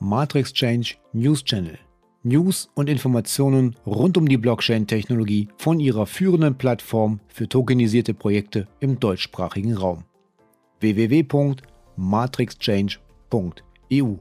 Matrix Change News Channel. News und Informationen rund um die Blockchain-Technologie von ihrer führenden Plattform für tokenisierte Projekte im deutschsprachigen Raum. www.matrixchange.eu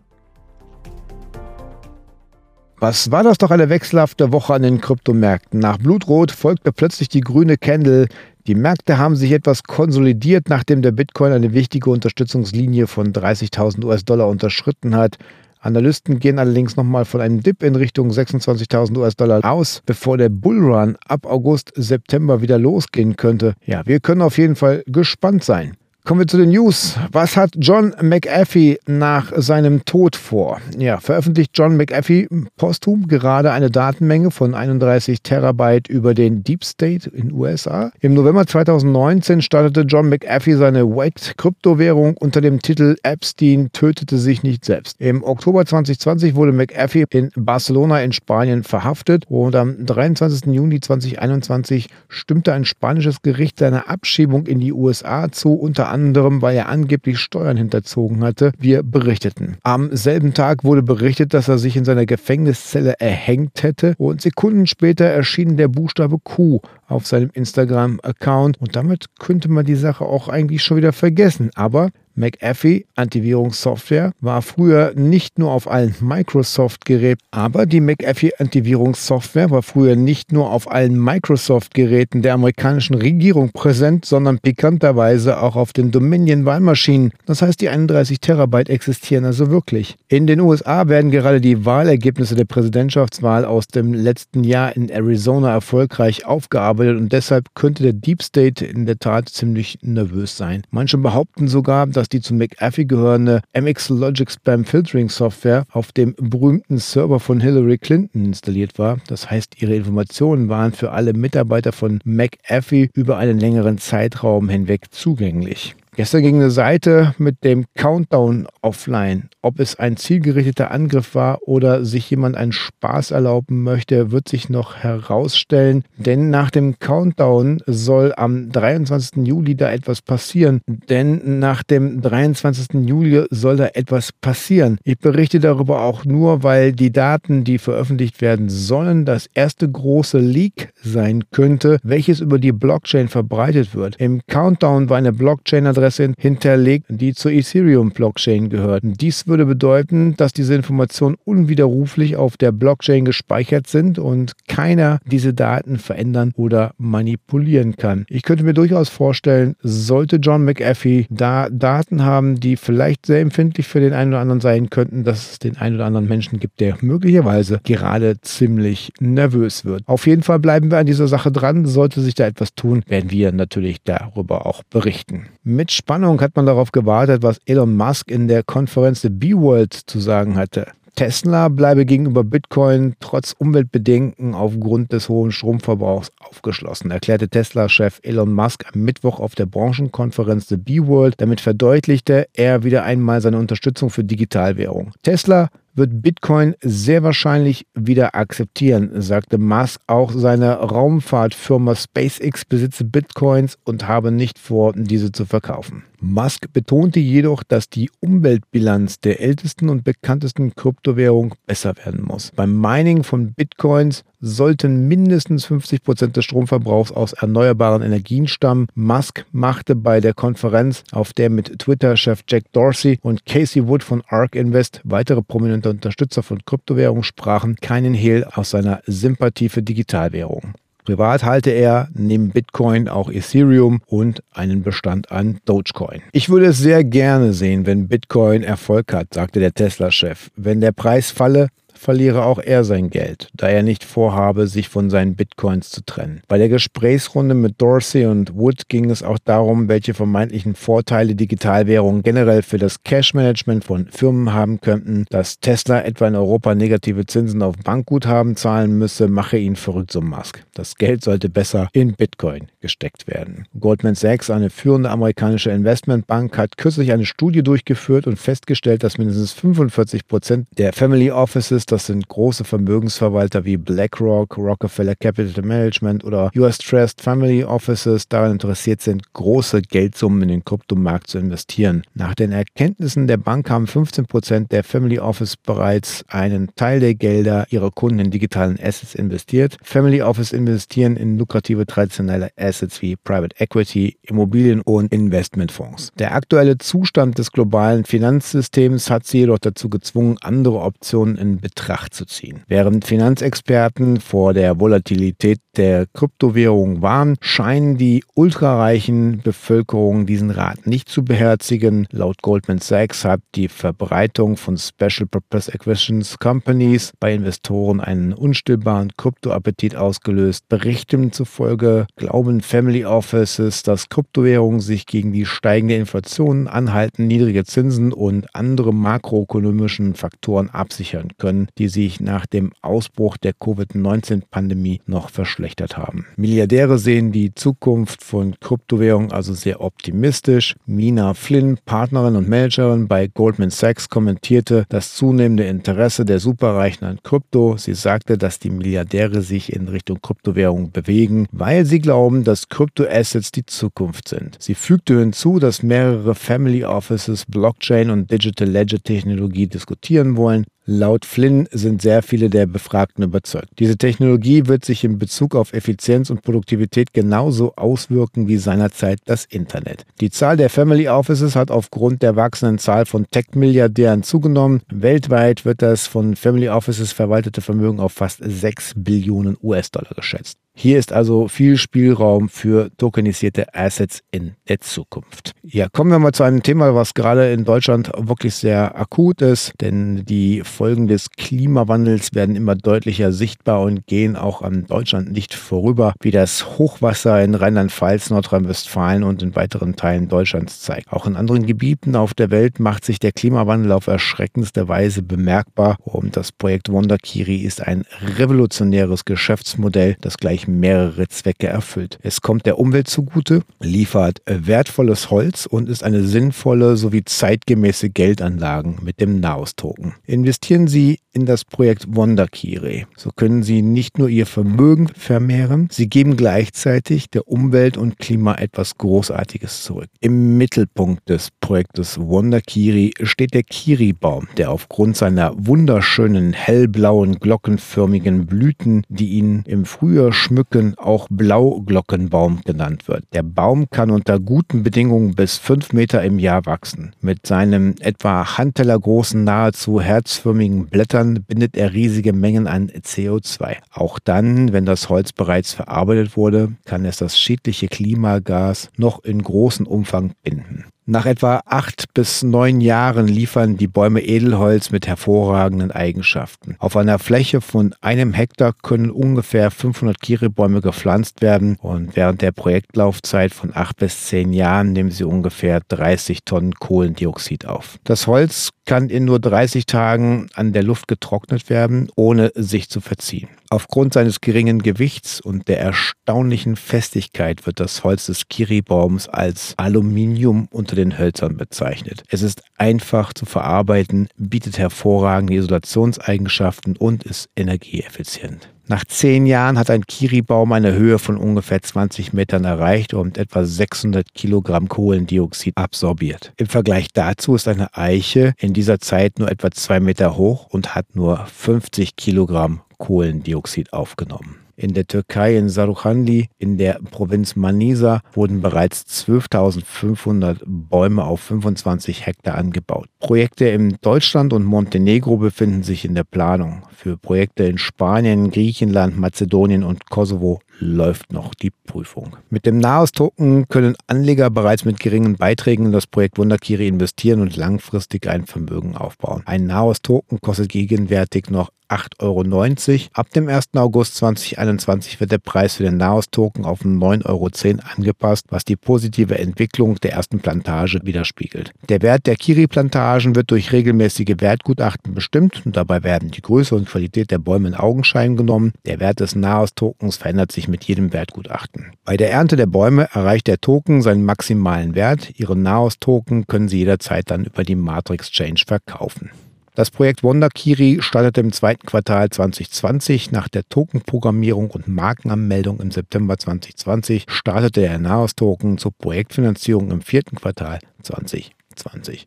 Was war das doch eine wechselhafte Woche an den Kryptomärkten? Nach Blutrot folgte plötzlich die grüne Candle. Die Märkte haben sich etwas konsolidiert, nachdem der Bitcoin eine wichtige Unterstützungslinie von 30.000 US-Dollar unterschritten hat. Analysten gehen allerdings nochmal von einem Dip in Richtung 26.000 US-Dollar aus, bevor der Bullrun ab August, September wieder losgehen könnte. Ja, wir können auf jeden Fall gespannt sein. Kommen wir zu den News. Was hat John McAfee nach seinem Tod vor? Ja, veröffentlicht John McAfee posthum gerade eine Datenmenge von 31 Terabyte über den Deep State in USA. Im November 2019 startete John McAfee seine White-Kryptowährung unter dem Titel Epstein tötete sich nicht selbst. Im Oktober 2020 wurde McAfee in Barcelona in Spanien verhaftet und am 23. Juni 2021 stimmte ein spanisches Gericht seiner Abschiebung in die USA zu, unter anderem anderem, weil er angeblich Steuern hinterzogen hatte, wir berichteten. Am selben Tag wurde berichtet, dass er sich in seiner Gefängniszelle erhängt hätte und Sekunden später erschien der Buchstabe Q auf seinem Instagram-Account und damit könnte man die Sache auch eigentlich schon wieder vergessen. Aber McAfee Antivirungssoftware war früher nicht nur auf allen Microsoft-Geräten, aber die McAfee Antivirungssoftware war früher nicht nur auf allen Microsoft-Geräten der amerikanischen Regierung präsent, sondern pikanterweise auch auf den Dominion-Wahlmaschinen. Das heißt, die 31 Terabyte existieren also wirklich. In den USA werden gerade die Wahlergebnisse der Präsidentschaftswahl aus dem letzten Jahr in Arizona erfolgreich aufgearbeitet und deshalb könnte der Deep State in der Tat ziemlich nervös sein. Manche behaupten sogar, dass dass die zu McAfee gehörende MX Logic Spam Filtering Software auf dem berühmten Server von Hillary Clinton installiert war. Das heißt, ihre Informationen waren für alle Mitarbeiter von McAfee über einen längeren Zeitraum hinweg zugänglich. Gestern ging eine Seite mit dem Countdown offline. Ob es ein zielgerichteter Angriff war oder sich jemand einen Spaß erlauben möchte, wird sich noch herausstellen. Denn nach dem Countdown soll am 23. Juli da etwas passieren. Denn nach dem 23. Juli soll da etwas passieren. Ich berichte darüber auch nur, weil die Daten, die veröffentlicht werden sollen, das erste große Leak sein könnte, welches über die Blockchain verbreitet wird. Im Countdown war eine Blockchain-Adresse Adresse hinterlegt, die zur Ethereum-Blockchain gehörten. Dies würde bedeuten, dass diese Informationen unwiderruflich auf der Blockchain gespeichert sind und keiner diese Daten verändern oder manipulieren kann. Ich könnte mir durchaus vorstellen, sollte John McAfee da Daten haben, die vielleicht sehr empfindlich für den einen oder anderen sein könnten, dass es den einen oder anderen Menschen gibt, der möglicherweise gerade ziemlich nervös wird. Auf jeden Fall bleiben wir an dieser Sache dran. Sollte sich da etwas tun, werden wir natürlich darüber auch berichten. Mit Spannung hat man darauf gewartet, was Elon Musk in der Konferenz der B-World zu sagen hatte. Tesla bleibe gegenüber Bitcoin trotz Umweltbedenken aufgrund des hohen Stromverbrauchs aufgeschlossen, erklärte Tesla-Chef Elon Musk am Mittwoch auf der Branchenkonferenz The B-World. Damit verdeutlichte er wieder einmal seine Unterstützung für Digitalwährung. Tesla wird Bitcoin sehr wahrscheinlich wieder akzeptieren, sagte Musk. Auch seine Raumfahrtfirma SpaceX besitze Bitcoins und habe nicht vor, diese zu verkaufen. Musk betonte jedoch, dass die Umweltbilanz der ältesten und bekanntesten Kryptowährung besser werden muss. Beim Mining von Bitcoins sollten mindestens 50 Prozent des Stromverbrauchs aus erneuerbaren Energien stammen. Musk machte bei der Konferenz, auf der mit Twitter-Chef Jack Dorsey und Casey Wood von ARK Invest, weitere prominente Unterstützer von Kryptowährungen, sprachen, keinen Hehl aus seiner Sympathie für Digitalwährungen. Privat halte er neben Bitcoin auch Ethereum und einen Bestand an Dogecoin. Ich würde es sehr gerne sehen, wenn Bitcoin Erfolg hat, sagte der Tesla-Chef. Wenn der Preis falle, verliere auch er sein Geld, da er nicht vorhabe, sich von seinen Bitcoins zu trennen. Bei der Gesprächsrunde mit Dorsey und Wood ging es auch darum, welche vermeintlichen Vorteile Digitalwährungen generell für das Cash-Management von Firmen haben könnten. Dass Tesla etwa in Europa negative Zinsen auf Bankguthaben zahlen müsse, mache ihn verrückt, so Musk. Das Geld sollte besser in Bitcoin gesteckt werden. Goldman Sachs, eine führende amerikanische Investmentbank, hat kürzlich eine Studie durchgeführt und festgestellt, dass mindestens 45 Prozent der Family Offices das sind große Vermögensverwalter wie BlackRock, Rockefeller Capital Management oder US Trust Family Offices daran interessiert sind, große Geldsummen in den Kryptomarkt zu investieren. Nach den Erkenntnissen der Bank haben 15 Prozent der Family Office bereits einen Teil der Gelder ihrer Kunden in digitalen Assets investiert. Family Office investieren in lukrative traditionelle Assets wie Private Equity, Immobilien und Investmentfonds. Der aktuelle Zustand des globalen Finanzsystems hat sie jedoch dazu gezwungen, andere Optionen in Betracht zu ziehen. Während Finanzexperten vor der Volatilität der Kryptowährung warnen, scheinen die ultrareichen Bevölkerungen diesen Rat nicht zu beherzigen. Laut Goldman Sachs hat die Verbreitung von Special Purpose Acquisitions Companies bei Investoren einen unstillbaren Kryptoappetit ausgelöst. Berichten zufolge glauben Family Offices, dass Kryptowährungen sich gegen die steigende Inflation, anhalten niedrige Zinsen und andere makroökonomischen Faktoren absichern können, die sich nach dem Ausbruch der Covid-19-Pandemie noch verschlechtert haben. Milliardäre sehen die Zukunft von Kryptowährungen also sehr optimistisch. Mina Flynn, Partnerin und Managerin bei Goldman Sachs, kommentierte das zunehmende Interesse der Superreichen an Krypto. Sie sagte, dass die Milliardäre sich in Richtung Kryptowährungen bewegen, weil sie glauben, dass Kryptoassets die Zukunft sind. Sie fügte hinzu, dass mehrere Family Offices Blockchain und Digital Ledger Technologie diskutieren wollen. Laut Flynn sind sehr viele der Befragten überzeugt. Diese Technologie wird sich in Bezug auf Effizienz und Produktivität genauso auswirken wie seinerzeit das Internet. Die Zahl der Family Offices hat aufgrund der wachsenden Zahl von Tech-Milliardären zugenommen. Weltweit wird das von Family Offices verwaltete Vermögen auf fast 6 Billionen US-Dollar geschätzt. Hier ist also viel Spielraum für tokenisierte Assets in der Zukunft. Ja, kommen wir mal zu einem Thema, was gerade in Deutschland wirklich sehr akut ist, denn die Folgen des Klimawandels werden immer deutlicher sichtbar und gehen auch an Deutschland nicht vorüber, wie das Hochwasser in Rheinland-Pfalz, Nordrhein-Westfalen und in weiteren Teilen Deutschlands zeigt. Auch in anderen Gebieten auf der Welt macht sich der Klimawandel auf erschreckendste Weise bemerkbar und das Projekt Wonderkiri ist ein revolutionäres Geschäftsmodell, das gleich mehrere Zwecke erfüllt. Es kommt der Umwelt zugute, liefert wertvolles Holz und ist eine sinnvolle sowie zeitgemäße Geldanlagen mit dem Naos-Token. Investieren Sie in das Projekt Wonderkire. So können Sie nicht nur Ihr Vermögen vermehren, Sie geben gleichzeitig der Umwelt und Klima etwas Großartiges zurück. Im Mittelpunkt des Projektes Wonderkiri steht der Kiri-Baum, der aufgrund seiner wunderschönen hellblauen glockenförmigen Blüten, die ihn im Frühjahr schmücken, Mücken auch Blauglockenbaum genannt wird. Der Baum kann unter guten Bedingungen bis fünf Meter im Jahr wachsen. Mit seinen etwa handtellergroßen, nahezu herzförmigen Blättern bindet er riesige Mengen an CO2. Auch dann, wenn das Holz bereits verarbeitet wurde, kann es das schädliche Klimagas noch in großem Umfang binden. Nach etwa acht bis neun Jahren liefern die Bäume Edelholz mit hervorragenden Eigenschaften. Auf einer Fläche von einem Hektar können ungefähr 500 Kiribäume gepflanzt werden und während der Projektlaufzeit von acht bis zehn Jahren nehmen sie ungefähr 30 Tonnen Kohlendioxid auf. Das Holz kann in nur 30 Tagen an der Luft getrocknet werden, ohne sich zu verziehen. Aufgrund seines geringen Gewichts und der erstaunlichen Festigkeit wird das Holz des Kiribaums als Aluminium unter den Hölzern bezeichnet. Es ist einfach zu verarbeiten, bietet hervorragende Isolationseigenschaften und ist energieeffizient. Nach zehn Jahren hat ein Kiribaum eine Höhe von ungefähr 20 Metern erreicht und etwa 600 Kilogramm Kohlendioxid absorbiert. Im Vergleich dazu ist eine Eiche in dieser Zeit nur etwa zwei Meter hoch und hat nur 50 Kilogramm Kohlendioxid aufgenommen. In der Türkei in Sarukhanli in der Provinz Manisa wurden bereits 12.500 Bäume auf 25 Hektar angebaut. Projekte in Deutschland und Montenegro befinden sich in der Planung. Für Projekte in Spanien, Griechenland, Mazedonien und Kosovo läuft noch die Prüfung. Mit dem Nahost-Token können Anleger bereits mit geringen Beiträgen in das Projekt Wunderkiri investieren und langfristig ein Vermögen aufbauen. Ein Nahost-Token kostet gegenwärtig noch 8,90 Euro. Ab dem 1. August 2021 wird der Preis für den Naos-Token auf 9,10 Euro angepasst, was die positive Entwicklung der ersten Plantage widerspiegelt. Der Wert der Kiri-Plantagen wird durch regelmäßige Wertgutachten bestimmt und dabei werden die Größe und Qualität der Bäume in Augenschein genommen. Der Wert des Naos-Tokens verändert sich mit jedem Wertgutachten. Bei der Ernte der Bäume erreicht der Token seinen maximalen Wert. Ihre Naos-Token können Sie jederzeit dann über die Matrix Change verkaufen. Das Projekt WonderKiri startete im zweiten Quartal 2020. Nach der Tokenprogrammierung und Markenanmeldung im September 2020 startete der Naos-Token zur Projektfinanzierung im vierten Quartal 2020. 2020.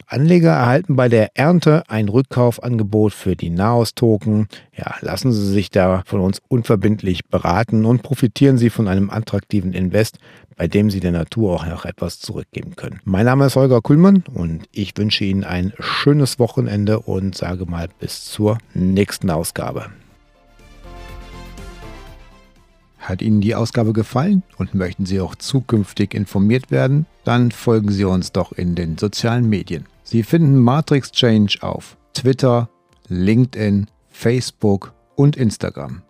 Anleger erhalten bei der Ernte ein Rückkaufangebot für die Naos-Token. Ja, lassen Sie sich da von uns unverbindlich beraten und profitieren Sie von einem attraktiven Invest, bei dem Sie der Natur auch noch etwas zurückgeben können. Mein Name ist Holger Kuhlmann und ich wünsche Ihnen ein schönes Wochenende und sage mal bis zur nächsten Ausgabe. Hat Ihnen die Ausgabe gefallen und möchten Sie auch zukünftig informiert werden? Dann folgen Sie uns doch in den sozialen Medien. Sie finden Matrix Change auf Twitter, LinkedIn, Facebook und Instagram.